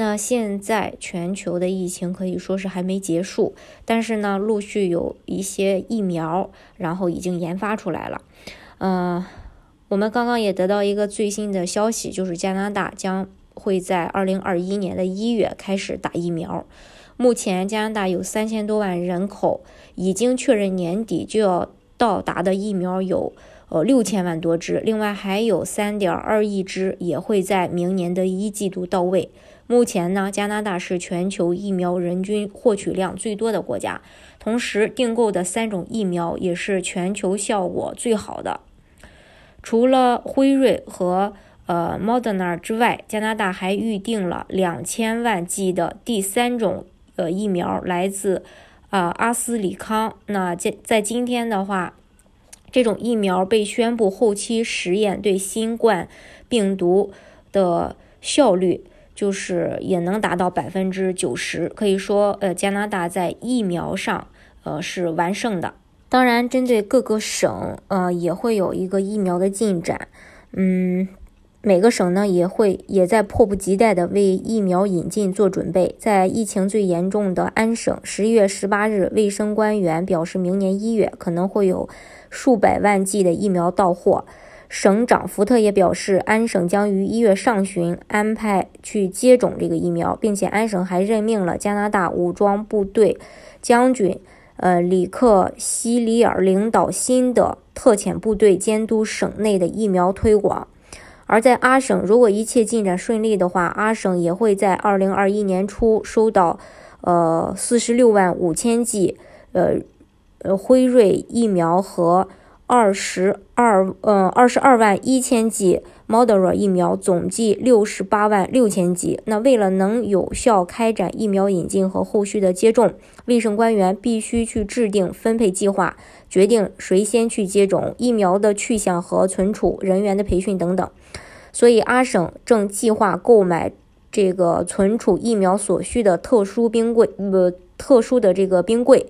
那现在全球的疫情可以说是还没结束，但是呢，陆续有一些疫苗，然后已经研发出来了。嗯，我们刚刚也得到一个最新的消息，就是加拿大将会在二零二一年的一月开始打疫苗。目前加拿大有三千多万人口，已经确认年底就要到达的疫苗有呃六千万多支，另外还有三点二亿支也会在明年的一季度到位。目前呢，加拿大是全球疫苗人均获取量最多的国家，同时订购的三种疫苗也是全球效果最好的。除了辉瑞和呃 Moderna 之外，加拿大还预定了两千万剂的第三种呃疫苗，来自啊阿斯利康。那在在今天的话，这种疫苗被宣布后期实验对新冠病毒的效率就是也能达到百分之九十，可以说呃加拿大在疫苗上呃是完胜的。当然，针对各个省，呃，也会有一个疫苗的进展。嗯，每个省呢也会也在迫不及待的为疫苗引进做准备。在疫情最严重的安省，十一月十八日，卫生官员表示，明年一月可能会有数百万剂的疫苗到货。省长福特也表示，安省将于一月上旬安排去接种这个疫苗，并且安省还任命了加拿大武装部队将军。呃，里克西里尔领导新的特遣部队监督省内的疫苗推广。而在阿省，如果一切进展顺利的话，阿省也会在二零二一年初收到呃四十六万五千剂呃呃辉瑞疫苗和。二十二，嗯，二十二万一千剂 Moderna 疫苗，总计六十八万六千剂。那为了能有效开展疫苗引进和后续的接种，卫生官员必须去制定分配计划，决定谁先去接种疫苗的去向和存储人员的培训等等。所以阿省正计划购买这个存储疫苗所需的特殊冰柜，呃，特殊的这个冰柜。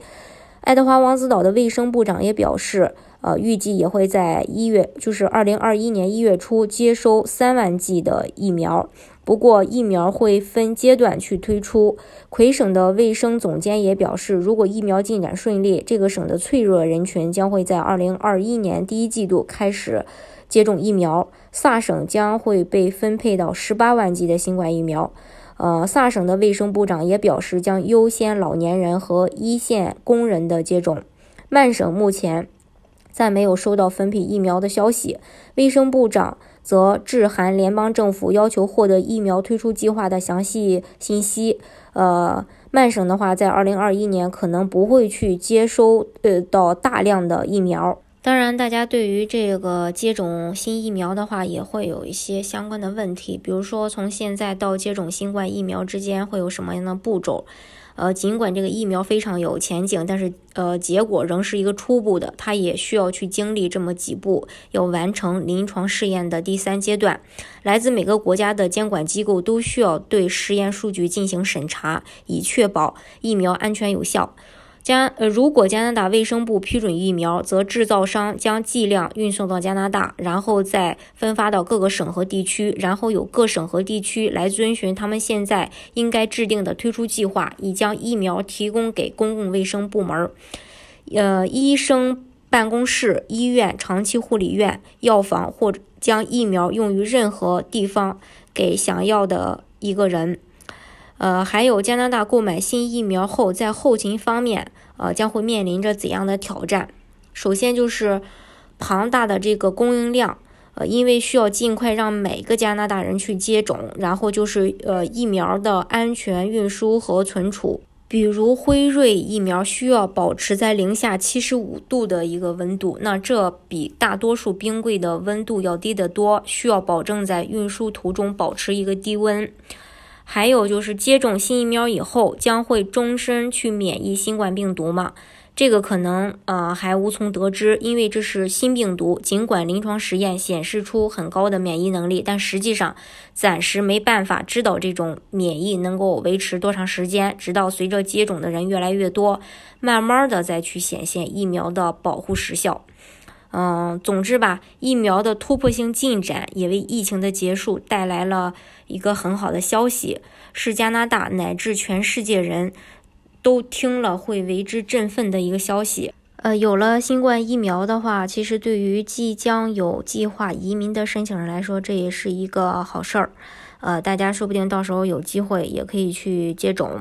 爱德华王子岛的卫生部长也表示。呃，预计也会在一月，就是二零二一年一月初接收三万剂的疫苗。不过，疫苗会分阶段去推出。魁省的卫生总监也表示，如果疫苗进展顺利，这个省的脆弱人群将会在二零二一年第一季度开始接种疫苗。萨省将会被分配到十八万剂的新冠疫苗。呃，萨省的卫生部长也表示，将优先老年人和一线工人的接种。曼省目前。暂没有收到分配疫苗的消息，卫生部长则致函联邦政府，要求获得疫苗推出计划的详细信息。呃，曼省的话，在二零二一年可能不会去接收呃到大量的疫苗。当然，大家对于这个接种新疫苗的话，也会有一些相关的问题，比如说从现在到接种新冠疫苗之间会有什么样的步骤？呃，尽管这个疫苗非常有前景，但是呃，结果仍是一个初步的，它也需要去经历这么几步，要完成临床试验的第三阶段。来自每个国家的监管机构都需要对实验数据进行审查，以确保疫苗安全有效。加呃，如果加拿大卫生部批准疫苗，则制造商将剂量运送到加拿大，然后再分发到各个省和地区，然后由各省和地区来遵循他们现在应该制定的推出计划，以将疫苗提供给公共卫生部门、呃医生办公室、医院、长期护理院、药房，或将疫苗用于任何地方给想要的一个人。呃，还有加拿大购买新疫苗后，在后勤方面，呃，将会面临着怎样的挑战？首先就是庞大的这个供应量，呃，因为需要尽快让每个加拿大人去接种，然后就是呃疫苗的安全运输和存储，比如辉瑞疫苗需要保持在零下七十五度的一个温度，那这比大多数冰柜的温度要低得多，需要保证在运输途中保持一个低温。还有就是接种新疫苗以后将会终身去免疫新冠病毒吗？这个可能呃还无从得知，因为这是新病毒。尽管临床实验显示出很高的免疫能力，但实际上暂时没办法知道这种免疫能够维持多长时间。直到随着接种的人越来越多，慢慢的再去显现疫苗的保护时效。嗯，总之吧，疫苗的突破性进展也为疫情的结束带来了一个很好的消息，是加拿大乃至全世界人。都听了会为之振奋的一个消息。呃，有了新冠疫苗的话，其实对于即将有计划移民的申请人来说，这也是一个好事儿。呃，大家说不定到时候有机会也可以去接种。